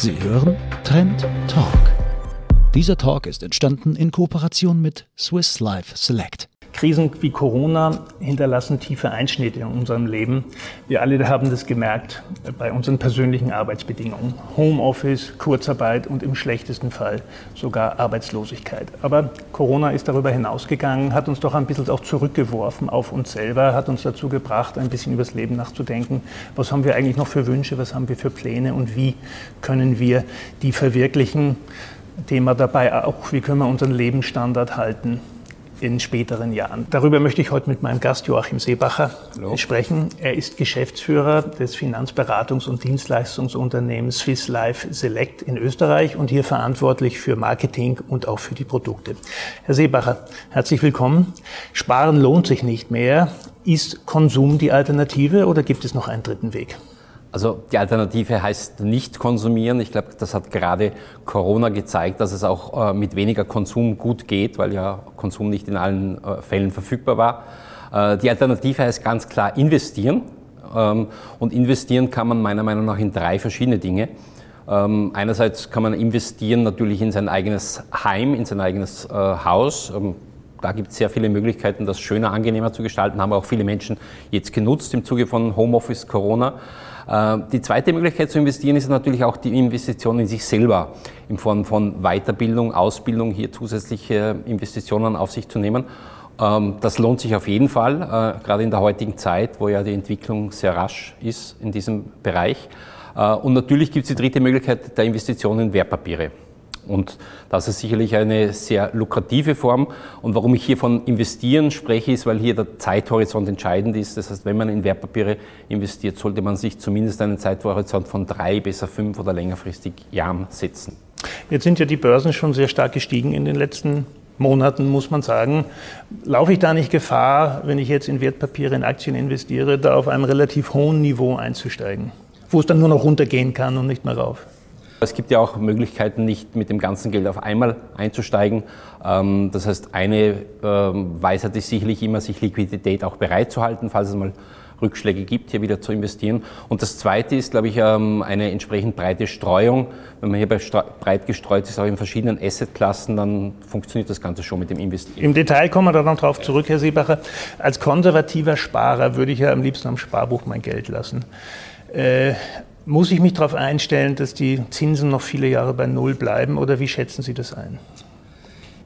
Sie hören Trend Talk. Dieser Talk ist entstanden in Kooperation mit Swiss Life Select. Krisen wie Corona hinterlassen tiefe Einschnitte in unserem Leben. Wir alle haben das gemerkt bei unseren persönlichen Arbeitsbedingungen. Homeoffice, Kurzarbeit und im schlechtesten Fall sogar Arbeitslosigkeit. Aber Corona ist darüber hinausgegangen, hat uns doch ein bisschen auch zurückgeworfen auf uns selber, hat uns dazu gebracht, ein bisschen über das Leben nachzudenken. Was haben wir eigentlich noch für Wünsche, was haben wir für Pläne und wie können wir die verwirklichen? Thema dabei auch, wie können wir unseren Lebensstandard halten in späteren Jahren. Darüber möchte ich heute mit meinem Gast Joachim Seebacher Hallo. sprechen. Er ist Geschäftsführer des Finanzberatungs- und Dienstleistungsunternehmens Swiss Life Select in Österreich und hier verantwortlich für Marketing und auch für die Produkte. Herr Seebacher, herzlich willkommen. Sparen lohnt sich nicht mehr. Ist Konsum die Alternative oder gibt es noch einen dritten Weg? Also die Alternative heißt nicht konsumieren. Ich glaube, das hat gerade Corona gezeigt, dass es auch äh, mit weniger Konsum gut geht, weil ja Konsum nicht in allen äh, Fällen verfügbar war. Äh, die Alternative heißt ganz klar investieren. Ähm, und investieren kann man meiner Meinung nach in drei verschiedene Dinge. Ähm, einerseits kann man investieren natürlich in sein eigenes Heim, in sein eigenes Haus. Ähm, da gibt es sehr viele Möglichkeiten, das schöner, angenehmer zu gestalten, haben auch viele Menschen jetzt genutzt im Zuge von Homeoffice, Corona. Äh, die zweite Möglichkeit zu investieren ist natürlich auch die Investition in sich selber in Form von Weiterbildung, Ausbildung, hier zusätzliche Investitionen auf sich zu nehmen. Ähm, das lohnt sich auf jeden Fall, äh, gerade in der heutigen Zeit, wo ja die Entwicklung sehr rasch ist in diesem Bereich. Äh, und natürlich gibt es die dritte Möglichkeit der Investition in Wertpapiere. Und das ist sicherlich eine sehr lukrative Form. Und warum ich hier von investieren spreche, ist, weil hier der Zeithorizont entscheidend ist. Das heißt, wenn man in Wertpapiere investiert, sollte man sich zumindest einen Zeithorizont von drei, besser fünf oder längerfristig Jahren setzen. Jetzt sind ja die Börsen schon sehr stark gestiegen in den letzten Monaten, muss man sagen. Laufe ich da nicht Gefahr, wenn ich jetzt in Wertpapiere, in Aktien investiere, da auf einem relativ hohen Niveau einzusteigen, wo es dann nur noch runtergehen kann und nicht mehr rauf? Es gibt ja auch Möglichkeiten, nicht mit dem ganzen Geld auf einmal einzusteigen. Ähm, das heißt, eine ähm, Weisheit ist sicherlich immer, sich Liquidität auch bereitzuhalten, falls es mal Rückschläge gibt, hier wieder zu investieren. Und das Zweite ist, glaube ich, ähm, eine entsprechend breite Streuung. Wenn man hier breit gestreut ist, auch in verschiedenen Assetklassen, dann funktioniert das Ganze schon mit dem Investieren. Im Detail kommen wir da noch drauf zurück, Herr Seebacher. Als konservativer Sparer würde ich ja am liebsten am Sparbuch mein Geld lassen. Muss ich mich darauf einstellen, dass die Zinsen noch viele Jahre bei Null bleiben oder wie schätzen Sie das ein?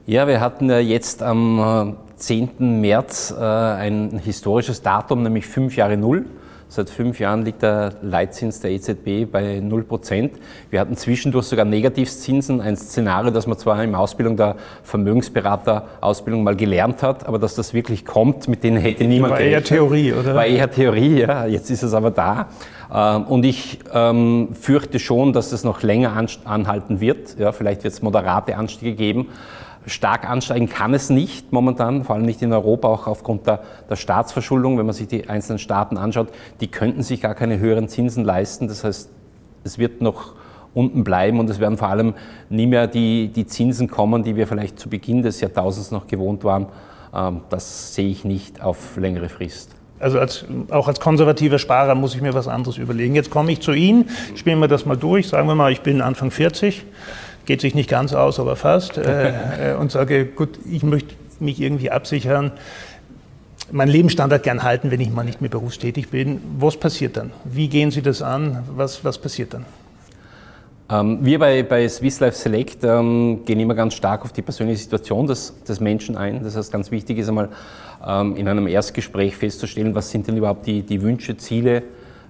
Ja, wir hatten ja jetzt am 10. Äh, März äh, ein historisches Datum, nämlich fünf Jahre Null. Seit fünf Jahren liegt der Leitzins der EZB bei 0 Prozent. Wir hatten zwischendurch sogar Negativzinsen, ein Szenario, das man zwar in Ausbildung der Vermögensberater-Ausbildung mal gelernt hat, aber dass das wirklich kommt, mit denen hätte niemand War eher Theorie, oder? War eher Theorie, ja. Jetzt ist es aber da. Ähm, und ich ähm, fürchte schon, dass es noch länger anhalten wird. Ja, vielleicht wird es moderate Anstiege geben. Stark ansteigen kann es nicht momentan, vor allem nicht in Europa, auch aufgrund der, der, Staatsverschuldung. Wenn man sich die einzelnen Staaten anschaut, die könnten sich gar keine höheren Zinsen leisten. Das heißt, es wird noch unten bleiben und es werden vor allem nie mehr die, die Zinsen kommen, die wir vielleicht zu Beginn des Jahrtausends noch gewohnt waren. Ähm, das sehe ich nicht auf längere Frist. Also als, auch als konservativer Sparer muss ich mir was anderes überlegen. Jetzt komme ich zu Ihnen, spielen wir das mal durch. Sagen wir mal, ich bin Anfang 40, geht sich nicht ganz aus, aber fast. Äh, äh, und sage, gut, ich möchte mich irgendwie absichern, meinen Lebensstandard gern halten, wenn ich mal nicht mehr berufstätig bin. Was passiert dann? Wie gehen Sie das an? Was, was passiert dann? Ähm, wir bei, bei Swiss Life Select ähm, gehen immer ganz stark auf die persönliche Situation des, des Menschen ein. Das heißt, ganz wichtig ist einmal in einem Erstgespräch festzustellen, was sind denn überhaupt die, die Wünsche, Ziele,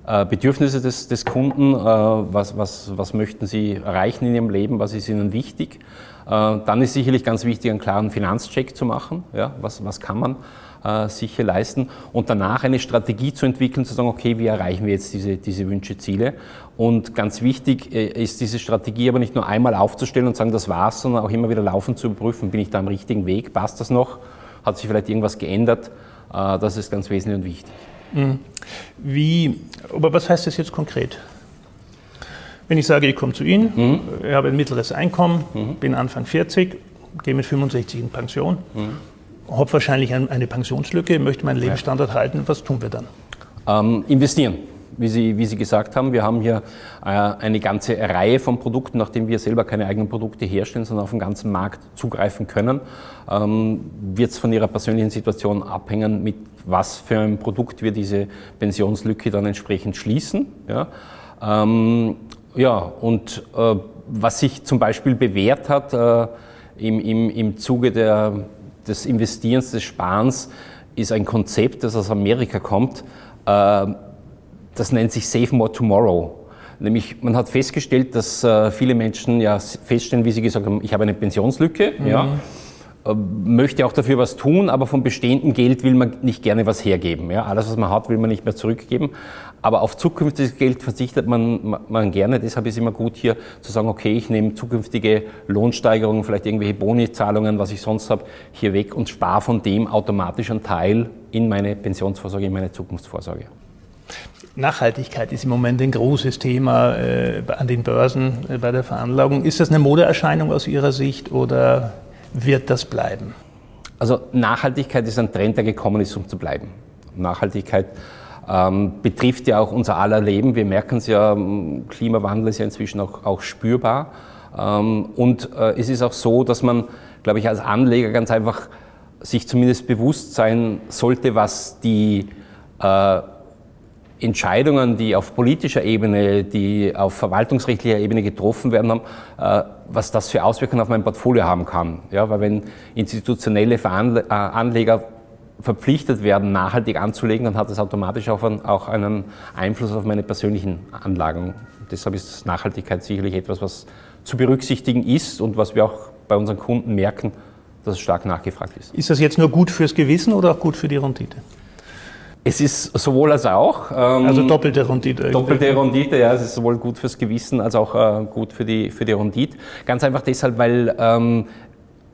äh, Bedürfnisse des, des Kunden, äh, was, was, was möchten sie erreichen in ihrem Leben, was ist ihnen wichtig. Äh, dann ist sicherlich ganz wichtig, einen klaren Finanzcheck zu machen. Ja, was, was kann man sicher leisten und danach eine Strategie zu entwickeln, zu sagen, okay, wie erreichen wir jetzt diese, diese Wünsche, Ziele. Und ganz wichtig ist diese Strategie aber nicht nur einmal aufzustellen und sagen, das war's, sondern auch immer wieder laufend zu überprüfen, bin ich da am richtigen Weg, passt das noch, hat sich vielleicht irgendwas geändert. Äh, das ist ganz wesentlich und wichtig. Mhm. Wie, aber was heißt das jetzt konkret? Wenn ich sage, ich komme zu Ihnen, mhm. ich habe ein mittleres Einkommen, mhm. bin Anfang 40, gehe mit 65 in Pension, mhm habe wahrscheinlich eine Pensionslücke, möchte meinen Lebensstandard halten. Was tun wir dann? Ähm, investieren. Wie Sie, wie Sie gesagt haben. Wir haben hier äh, eine ganze Reihe von Produkten, nachdem wir selber keine eigenen Produkte herstellen, sondern auf den ganzen Markt zugreifen können. Ähm, Wird es von Ihrer persönlichen Situation abhängen, mit was für ein Produkt wir diese Pensionslücke dann entsprechend schließen. Ja, ähm, ja und äh, was sich zum Beispiel bewährt hat äh, im, im, im Zuge der, des Investierens, des Sparens, ist ein Konzept, das aus Amerika kommt. Das nennt sich Save More Tomorrow. Nämlich, man hat festgestellt, dass äh, viele Menschen ja feststellen, wie sie gesagt haben, ich habe eine Pensionslücke, mhm. ja, äh, möchte auch dafür was tun, aber vom bestehenden Geld will man nicht gerne was hergeben. Ja. Alles, was man hat, will man nicht mehr zurückgeben. Aber auf zukünftiges Geld verzichtet man, man gerne. Deshalb ist es immer gut hier zu sagen, okay, ich nehme zukünftige Lohnsteigerungen, vielleicht irgendwelche Bonizahlungen, was ich sonst habe, hier weg und spare von dem automatisch einen Teil in meine Pensionsvorsorge, in meine Zukunftsvorsorge. Nachhaltigkeit ist im Moment ein großes Thema äh, an den Börsen äh, bei der Veranlagung. Ist das eine Modeerscheinung aus Ihrer Sicht oder wird das bleiben? Also Nachhaltigkeit ist ein Trend, der gekommen ist, um zu bleiben. Nachhaltigkeit ähm, betrifft ja auch unser aller Leben. Wir merken es ja, Klimawandel ist ja inzwischen auch, auch spürbar. Ähm, und äh, es ist auch so, dass man, glaube ich, als Anleger ganz einfach sich zumindest bewusst sein sollte, was die äh, Entscheidungen, die auf politischer Ebene, die auf verwaltungsrechtlicher Ebene getroffen werden haben, äh, was das für Auswirkungen auf mein Portfolio haben kann. Ja, weil wenn institutionelle äh, Anleger verpflichtet werden, nachhaltig anzulegen, dann hat das automatisch auch einen Einfluss auf meine persönlichen Anlagen. Deshalb ist Nachhaltigkeit sicherlich etwas, was zu berücksichtigen ist und was wir auch bei unseren Kunden merken, dass es stark nachgefragt ist. Ist das jetzt nur gut fürs Gewissen oder auch gut für die Rendite? Es ist sowohl als auch. Ähm, also doppelte Rendite. Doppelte Rendite, ja. Es ist sowohl gut fürs Gewissen als auch äh, gut für die, für die Rendite. Ganz einfach deshalb, weil ähm,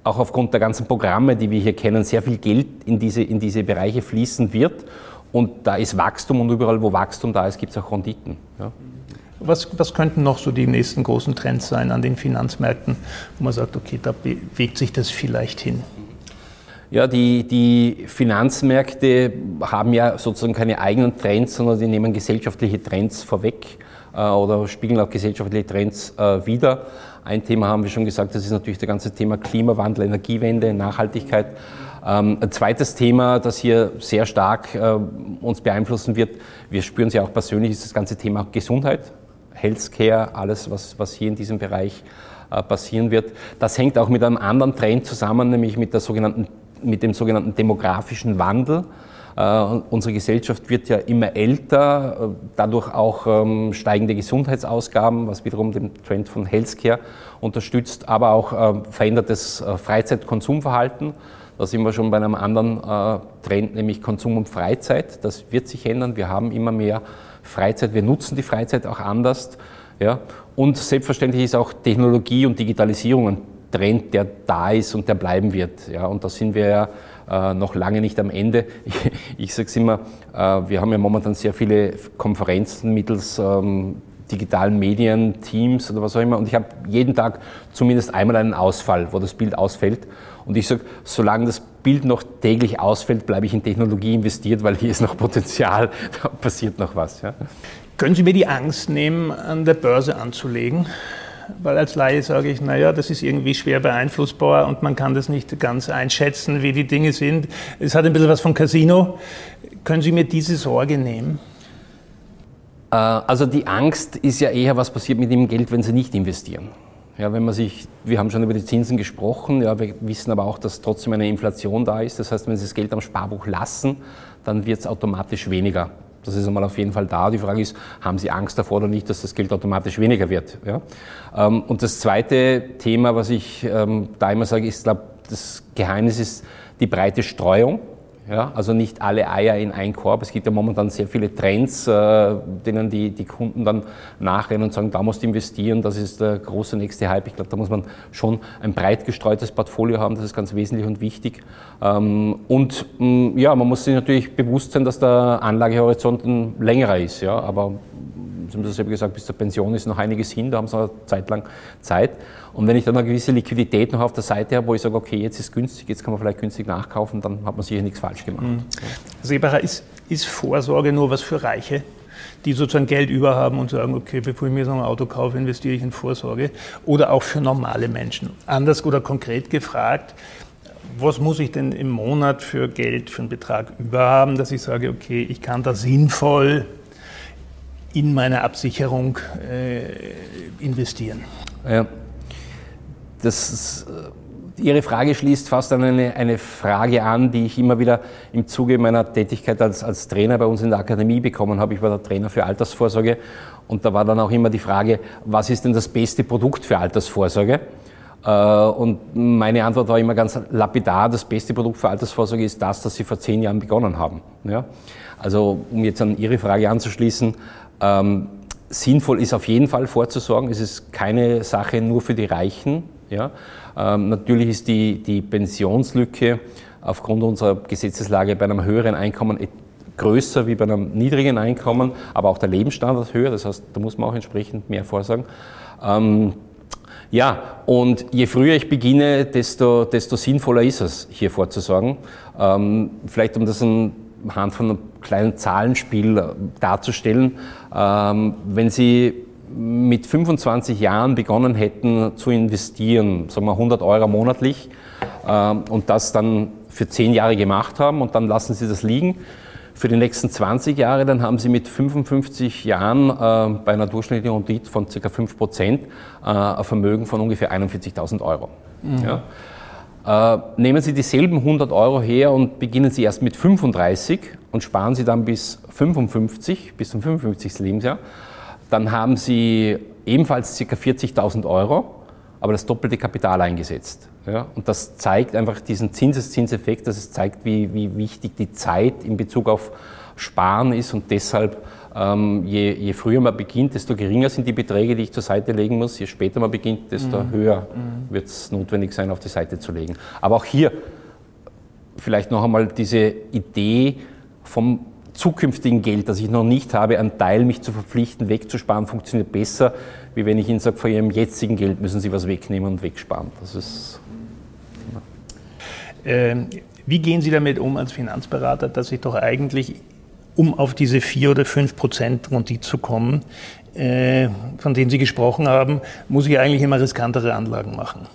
auch aufgrund der ganzen Programme, die wir hier kennen, sehr viel Geld in diese, in diese Bereiche fließen wird. Und da ist Wachstum und überall, wo Wachstum da ist, gibt es auch Renditen. Ja. Was, was könnten noch so die nächsten großen Trends sein an den Finanzmärkten, wo man sagt, okay, da bewegt sich das vielleicht hin? Ja, die, die Finanzmärkte haben ja sozusagen keine eigenen Trends, sondern die nehmen gesellschaftliche Trends vorweg äh, oder spiegeln auch gesellschaftliche Trends äh, wider. Ein Thema haben wir schon gesagt, das ist natürlich das ganze Thema Klimawandel, Energiewende, Nachhaltigkeit. Ähm, ein zweites Thema, das hier sehr stark äh, uns beeinflussen wird, wir spüren es ja auch persönlich, ist das ganze Thema Gesundheit, Healthcare, alles, was, was hier in diesem Bereich äh, passieren wird. Das hängt auch mit einem anderen Trend zusammen, nämlich mit der sogenannten mit dem sogenannten demografischen Wandel. Äh, unsere Gesellschaft wird ja immer älter, äh, dadurch auch ähm, steigende Gesundheitsausgaben, was wiederum den Trend von Healthcare unterstützt, aber auch äh, verändertes Freizeitkonsumverhalten. Da sind wir schon bei einem anderen Trend, nämlich Konsum und Freizeit. Das wird sich ändern. Wir haben immer mehr Freizeit, wir nutzen die Freizeit auch anders. Ja? Und selbstverständlich ist auch Technologie und Digitalisierung ein Trend, der da ist und der bleiben wird. Ja, und da sind wir ja äh, noch lange nicht am Ende. Ich, ich sage es immer, äh, wir haben ja momentan sehr viele Konferenzen mittels ähm, digitalen Medien, Teams oder was auch immer. Und ich habe jeden Tag zumindest einmal einen Ausfall, wo das Bild ausfällt. Und ich sage, solange das Bild noch täglich ausfällt, bleibe ich in Technologie investiert, weil hier ist noch Potenzial, da passiert noch was. Ja. Können Sie mir die Angst nehmen, an der Börse anzulegen? Weil als Laie sage ich, naja, das ist irgendwie schwer beeinflussbar und man kann das nicht ganz einschätzen, wie die Dinge sind. Es hat ein bisschen was von Casino. Können Sie mir diese Sorge nehmen? Äh, also die Angst ist ja eher, was passiert mit dem Geld, wenn Sie nicht investieren. Ja, wenn man sich, wir haben schon über die Zinsen gesprochen, ja, wir wissen aber auch, dass trotzdem eine Inflation da ist. Das heißt, wenn Sie das Geld am Sparbuch lassen, dann wird es automatisch weniger. Das ist einmal auf jeden Fall da. Die Frage ist, haben Sie Angst davor oder nicht, dass das Geld automatisch weniger wird? Ja? Ähm, und das zweite Thema, was ich ähm, da immer sage, ist, glaube das Geheimnis ist die breite Streuung. Ja, also nicht alle Eier in einen Korb. Es gibt ja momentan sehr viele Trends, äh, denen die, die Kunden dann nachrennen und sagen, da musst du investieren, das ist der große nächste Hype. Ich glaube, da muss man schon ein breit gestreutes Portfolio haben, das ist ganz wesentlich und wichtig. Ähm, und mh, mm, ja, man muss sich natürlich bewusst sein, dass der Anlagehorizont ein längerer ist. Ja, aber Sie haben das selber gesagt, bis zur Pension ist noch einiges hin, da haben Sie noch eine Zeit lang Zeit. Und wenn ich dann eine gewisse Liquidität noch auf der Seite habe, wo ich sage, okay, jetzt ist günstig, jetzt kann man vielleicht günstig nachkaufen, dann hat man sicher nichts falsch gemacht. Mhm. Seebacher, ist, ist Vorsorge nur was für Reiche? die sozusagen Geld über haben und sagen, okay, bevor ich mir so ein Auto kaufe, investiere ich in Vorsorge. Oder auch für normale Menschen. Anders oder konkret gefragt, was muss ich denn im Monat für Geld, für einen Betrag über haben, dass ich sage, okay, ich kann da sinnvoll in meine Absicherung äh, investieren? Ja. Das ist, äh, Ihre Frage schließt fast an eine, eine, Frage an, die ich immer wieder im Zuge meiner Tätigkeit als, als Trainer bei uns in der Akademie bekommen habe. Ich war der Trainer für Altersvorsorge und da war dann auch immer die Frage, was ist denn das beste Produkt für Altersvorsorge? Äh, und meine Antwort war immer ganz lapidar, das beste Produkt für Altersvorsorge ist das, das Sie vor zehn Jahren begonnen haben. Ja? Also um jetzt an Ihre Frage anzuschließen, ähm, sinnvoll ist auf jeden Fall vorzusorgen. Es ist keine Sache nur für die Reichen. Ja? Ähm, natürlich ist die, die Pensionslücke aufgrund unserer Gesetzeslage bei einem höheren Einkommen größer wie bei einem niedrigen Einkommen, aber auch der Lebensstandard höher. Das heißt, da muss man auch entsprechend mehr vorsorgen. Ähm, ja, und je früher ich beginne, desto, desto sinnvoller ist es, hier vorzusorgen. Ähm, vielleicht um das anhand von einem kleinen Zahlenspiel äh, darzustellen. Ähm, wenn Sie mit 25 Jahren begonnen hätten zu investieren, sagen wir 100 Euro monatlich, ähm, und das dann für 10 Jahre gemacht haben und dann lassen Sie das liegen, für die nächsten 20 Jahre, dann haben Sie mit 55 Jahren äh, bei einer durchschnittlichen Rendite von ca. 5 Prozent äh, ein Vermögen von ungefähr 41.000 Euro. Mhm. Ja. Äh, nehmen Sie dieselben 100 Euro her und beginnen Sie erst mit 35 und sparen Sie dann bis 55, bis zum 55. Lebensjahr, dann haben Sie ebenfalls ca. 40.000 Euro aber das doppelte Kapital eingesetzt. Ja? Und das zeigt einfach diesen Zinseszinseffekt, dass es zeigt, wie, wie wichtig die Zeit in Bezug auf Sparen ist und deshalb ähm, je, je, früher man beginnt, desto geringer sind die Beträge, die ich zur Seite legen muss. Je später man beginnt, desto mhm. höher mhm. wird es notwendig sein, auf die Seite zu legen. Aber auch hier vielleicht noch einmal diese Idee vom zukünftigen Geld, das ich noch nicht habe, einen Teil mich zu verpflichten, wegzusparen, funktioniert besser, wie wenn ich Ihnen sage, von Ihrem jetzigen Geld müssen Sie was wegnehmen und wegsparen. Das ist. Ähm, wie gehen Sie damit um als Finanzberater, dass ich doch eigentlich, um auf diese 4 oder 5 Prozent Rendite zu kommen, äh, von denen Sie gesprochen haben, muss ich eigentlich immer riskantere Anlagen machen?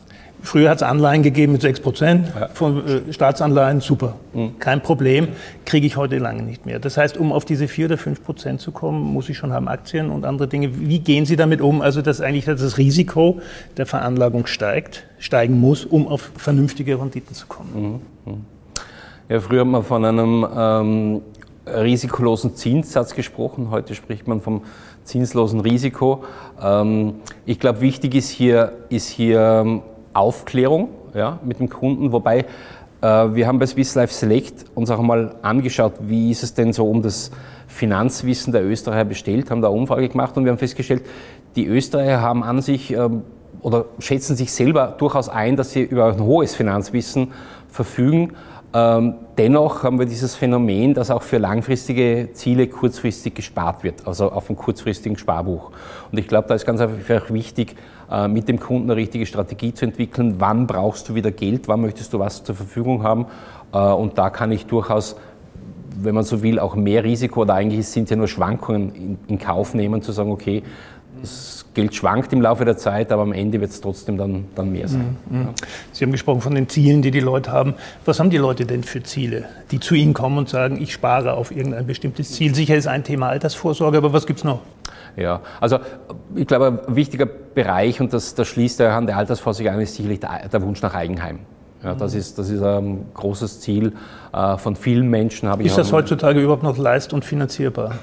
Früher hat es Anleihen gegeben mit 6 Prozent ja. von äh, Staatsanleihen, super, mhm. kein Problem, kriege ich heute lange nicht mehr. Das heißt, um auf diese 4 oder 5 Prozent zu kommen, muss ich schon haben Aktien und andere Dinge. Wie gehen Sie damit um? Also, dass eigentlich das Risiko der Veranlagung steigt, steigen muss, um auf vernünftige Renditen zu kommen. Mhm. mhm. Ja, früher hat man von einem ähm, risikolosen Zinssatz gesprochen, heute spricht man vom zinslosen Risiko. Ähm, ich glaube, wichtig ist hier, ist hier ähm, Aufklärung ja, mit dem Kunden, wobei äh, wir haben bei Swiss Life Select uns auch mal angeschaut, wie ist es denn so um das Finanzwissen der Österreicher bestellt, haben da eine Umfrage gemacht und wir haben festgestellt, die Österreicher haben an sich ähm, oder schätzen sich selber durchaus ein, dass sie über ein hohes Finanzwissen verfügen. Ähm, dennoch haben wir dieses Phänomen, dass auch für langfristige Ziele kurzfristig gespart wird, also auf einem kurzfristigen Sparbuch. Und ich glaube, da ist ganz einfach wichtig, äh, mit dem Kunden eine richtige Strategie zu entwickeln. Wann brauchst du wieder Geld? Wann möchtest du was zur Verfügung haben? Äh, und da kann ich durchaus wenn man so will, auch mehr Risiko oder eigentlich sind ja nur Schwankungen in, in Kauf nehmen, zu sagen, okay, das Geld schwankt im Laufe der Zeit, aber am Ende wird es trotzdem dann, dann mehr sein. Mhm. Ja. Sie haben gesprochen von den Zielen, die die Leute haben. Was haben die Leute denn für Ziele, die zu Ihnen kommen und sagen, ich spare auf irgendein bestimmtes Ziel? Sicher ist ein Thema Altersvorsorge, aber was gibt es noch? Ja, also ich glaube, ein wichtiger Bereich, und das, das schließt der an der Altersvorsorge an, ist sicherlich der, der Wunsch nach Eigenheim. Ja, das, ist, das ist ein großes Ziel äh, von vielen Menschen. ist das heutzutage überhaupt noch leist- und finanzierbar?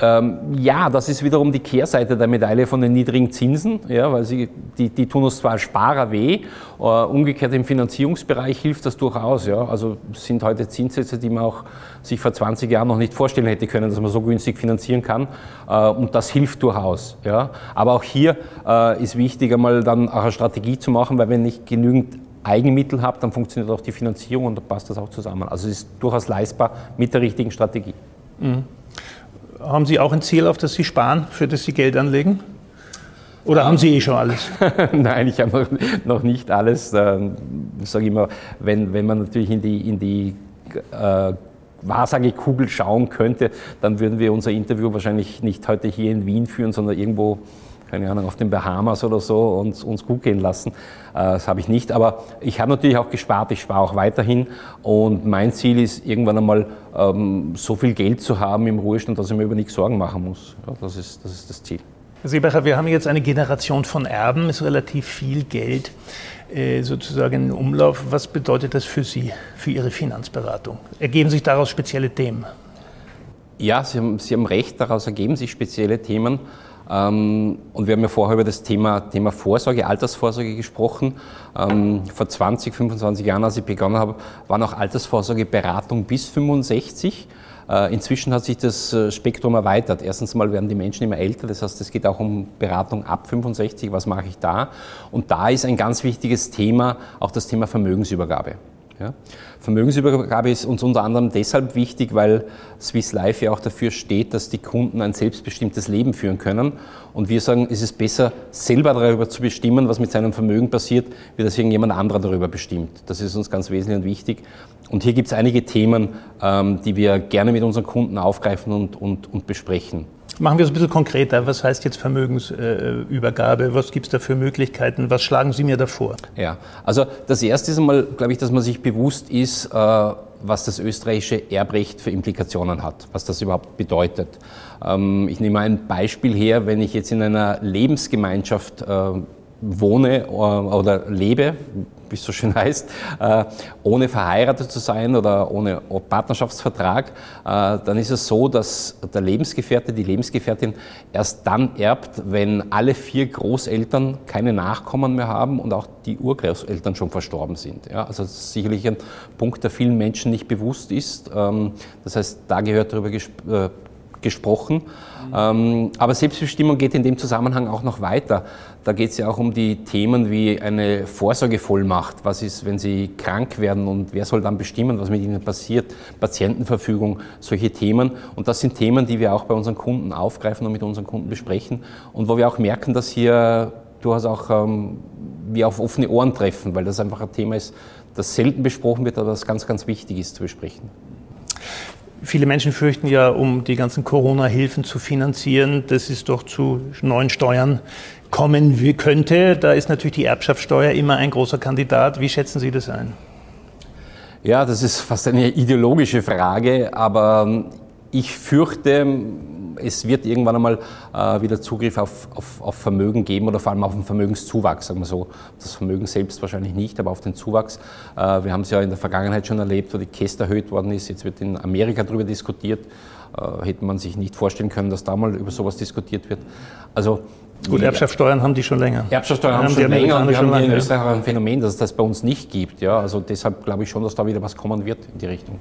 Ähm, ja, das ist wiederum die Kehrseite der Medaille von den niedrigen Zinsen, ja, weil sie, die, die tun uns zwar als Sparer weh, äh, umgekehrt im Finanzierungsbereich hilft das durchaus. Ja. Also sind heute Zinssätze, die man auch sich vor 20 Jahren noch nicht vorstellen hätte können, dass man so günstig finanzieren kann. Äh, und das hilft durchaus. Ja. Aber auch hier äh, ist wichtig, einmal dann auch eine Strategie zu machen, weil wenn ich genügend Eigenmittel habe, dann funktioniert auch die Finanzierung und dann passt das auch zusammen. Also es ist durchaus leistbar mit der richtigen Strategie. Mhm. Haben Sie auch ein Ziel, auf das Sie sparen, für das Sie Geld anlegen? Oder haben Sie eh schon alles? Nein, ich habe noch, nicht alles. Ähm, ich sage immer, wenn, wenn man natürlich in die, in die äh, Wahrsagekugel schauen könnte, dann würden wir unser Interview wahrscheinlich nicht heute hier in Wien führen, sondern irgendwo keine Ahnung, auf den Bahamas oder so und uns gut gehen lassen. Äh, das habe ich nicht. Aber ich habe natürlich auch gespart, ich spare auch weiterhin. Und mein Ziel ist, irgendwann einmal ähm, so viel Geld zu haben im Ruhestand, dass ich mir über nichts Sorgen machen muss. Ja, das, ist, das ist das Ziel. Herr Seebacher, wir haben jetzt eine Generation von Erben, ist relativ viel Geld äh, sozusagen in Umlauf. Was bedeutet das für Sie, für Ihre Finanzberatung? Ergeben sich daraus spezielle Themen? Ja, Sie haben, Sie haben recht, daraus ergeben sich spezielle Themen. Ähm, und wir haben ja vorher über das Thema, Thema Vorsorge, Altersvorsorge gesprochen. Ähm, vor 20, 25 Jahren, als ich begonnen habe, war noch Altersvorsorgeberatung bis 65. Äh, inzwischen hat sich das äh, Spektrum erweitert. Erstens mal werden die Menschen immer älter, das heißt, es geht auch um Beratung ab 65, was mache ich da? Und da ist ein ganz wichtiges Thema auch das Thema Vermögensübergabe. Ja. Vermögensübergabe ist uns unter anderem deshalb wichtig, weil Swiss Life ja auch dafür steht, dass die Kunden ein selbstbestimmtes Leben führen können. Und wir sagen, es ist besser, selber darüber zu bestimmen, was mit seinem Vermögen passiert, wie das irgendjemand anderer darüber bestimmt. Das ist uns ganz wesentlich und wichtig. Und hier gibt es einige Themen, ähm, die wir gerne mit unseren Kunden aufgreifen und, und, und besprechen. Machen wir es ein bisschen konkreter. Was heißt jetzt Vermögensübergabe? Was gibt es da für Möglichkeiten? Was schlagen Sie mir da vor? Ja, also das Erste ist einmal, glaube ich, dass man sich bewusst ist, äh, was das österreichische Erbrecht für Implikationen hat, was das überhaupt bedeutet. Ähm, ich nehme ein Beispiel her, wenn ich jetzt in einer Lebensgemeinschaft äh, wohne äh, oder lebe, wie es so schön heißt, äh, ohne verheiratet zu sein oder ohne Partnerschaftsvertrag, äh, dann ist es so, dass der Lebensgefährte, die Lebensgefährtin erst dann erbt, wenn alle vier Großeltern keine Nachkommen mehr haben und auch die Urgroßeltern schon verstorben sind. Ja, also das ist sicherlich ein Punkt, der vielen Menschen nicht bewusst ist. Ähm, das heißt, da gehört darüber gesprochen. Mhm. aber Selbstbestimmung geht in dem Zusammenhang auch noch weiter. Da geht es ja auch um die Themen wie eine Vorsorgevollmacht. Was ist, wenn Sie krank werden und wer soll dann bestimmen, was mit Ihnen passiert? Patientenverfügung, solche Themen. Und das sind Themen, die wir auch bei unseren Kunden aufgreifen und mit unseren Kunden besprechen. Und wo wir auch merken, dass hier durchaus auch ähm, wir auf offene Ohren treffen, weil das einfach ein Thema ist, das selten besprochen wird, aber das ganz, ganz wichtig ist zu besprechen. Viele Menschen fürchten ja, um die ganzen Corona-Hilfen zu finanzieren, dass es doch zu neuen Steuern kommen könnte. Da ist natürlich die Erbschaftssteuer immer ein großer Kandidat. Wie schätzen Sie das ein? Ja, das ist fast eine ideologische Frage, aber ich fürchte, es wird irgendwann einmal äh, wieder Zugriff auf, auf, auf, Vermögen geben oder vor allem auf den Vermögenszuwachs, sagen wir so. Das Vermögen selbst wahrscheinlich nicht, aber auf den Zuwachs. Äh, wir haben es ja in der Vergangenheit schon erlebt, wo die Käste erhöht worden ist. Jetzt wird in Amerika darüber diskutiert. Äh, hätte man sich nicht vorstellen können, dass da mal über sowas diskutiert wird. Also Gut, Erbschaftssteuern haben die schon länger. Erbschaftssteuern haben, haben schon länger und wir haben hier in Österreich ein Phänomen, dass es das bei uns nicht gibt. Ja, also deshalb glaube ich schon, dass da wieder was kommen wird in die Richtung.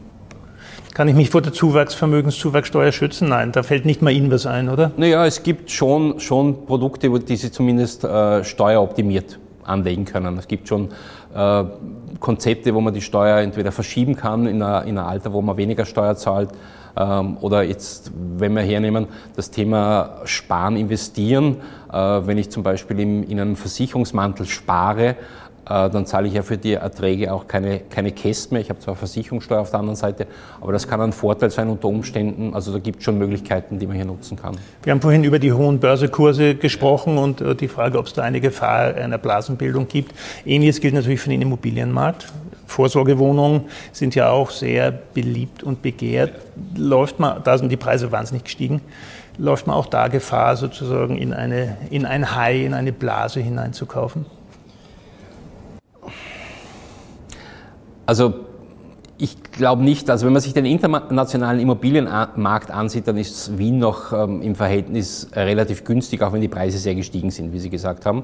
Kann ich mich vor der Zuwachs, Vermögenszuwachssteuer schützen? Nein, da fällt nicht mal Ihnen was ein, oder? Naja, es gibt schon, schon Produkte, die Sie zumindest äh, steueroptimiert anlegen können. Es gibt schon äh, Konzepte, wo man die Steuer entweder verschieben kann in einem Alter, wo man weniger Steuer zahlt, ähm, oder jetzt, wenn wir hernehmen, das Thema Sparen, Investieren. Äh, wenn ich zum Beispiel in einem Versicherungsmantel spare, dann zahle ich ja für die Erträge auch keine, keine Käst mehr. Ich habe zwar Versicherungssteuer auf der anderen Seite, aber das kann ein Vorteil sein unter Umständen. Also da gibt es schon Möglichkeiten, die man hier nutzen kann. Wir haben vorhin über die hohen Börsekurse gesprochen und äh, die Frage, ob es da eine Gefahr einer Blasenbildung gibt. Ähnliches gilt natürlich für den Immobilienmarkt. Vorsorgewohnungen sind ja auch sehr beliebt und begehrt. Läuft man, da sind die Preise wahnsinnig gestiegen, läuft man auch da Gefahr, sozusagen in, eine, in ein Hai, in eine Blase hineinzukaufen? Also ich glaube nicht, also wenn man sich den internationalen Immobilienmarkt ansieht, dann ist Wien noch ähm, im Verhältnis relativ günstig, auch wenn die Preise sehr gestiegen sind, wie Sie gesagt haben.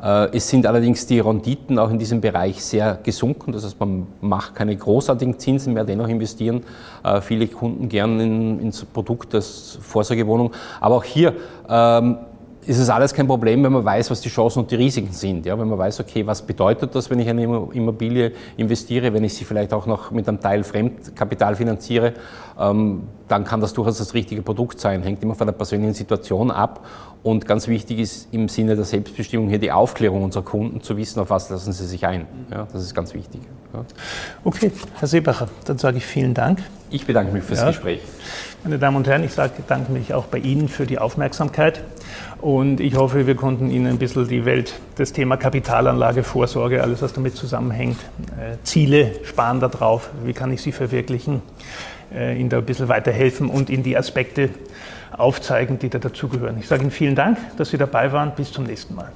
Äh, es sind allerdings die Renditen auch in diesem Bereich sehr gesunken. Das heißt, man macht keine großartigen Zinsen mehr, dennoch investieren äh, viele Kunden gern in, ins Produkt als Vorsorgewohnung. Aber auch hier ähm, ist es alles kein Problem, wenn man weiß, was die Chancen und die Risiken sind. Ja, wenn man weiß, okay, was bedeutet das, wenn ich eine Immobilie investiere, wenn ich sie vielleicht auch noch mit einem Teil Fremdkapital finanziere, ähm, dann kann das durchaus das richtige Produkt sein. Hängt immer von der persönlichen Situation ab. Und ganz wichtig ist im Sinne der Selbstbestimmung hier die Aufklärung unserer Kunden, zu wissen, auf was lassen sie sich ein. Ja, das ist ganz wichtig. Ja. Okay, Herr Seebacher, dann sage ich vielen Dank. Ich bedanke mich fürs ja. Gespräch. Meine Damen und Herren, ich sage, danke mich auch bei Ihnen für die Aufmerksamkeit und ich hoffe, wir konnten Ihnen ein bisschen die Welt, das Thema Kapitalanlage, Vorsorge, alles was damit zusammenhängt, äh, Ziele, sparen darauf, wie kann ich sie verwirklichen, äh, Ihnen da ein bisschen weiterhelfen und Ihnen die Aspekte aufzeigen, die da dazugehören. Ich sage Ihnen vielen Dank, dass Sie dabei waren. Bis zum nächsten Mal.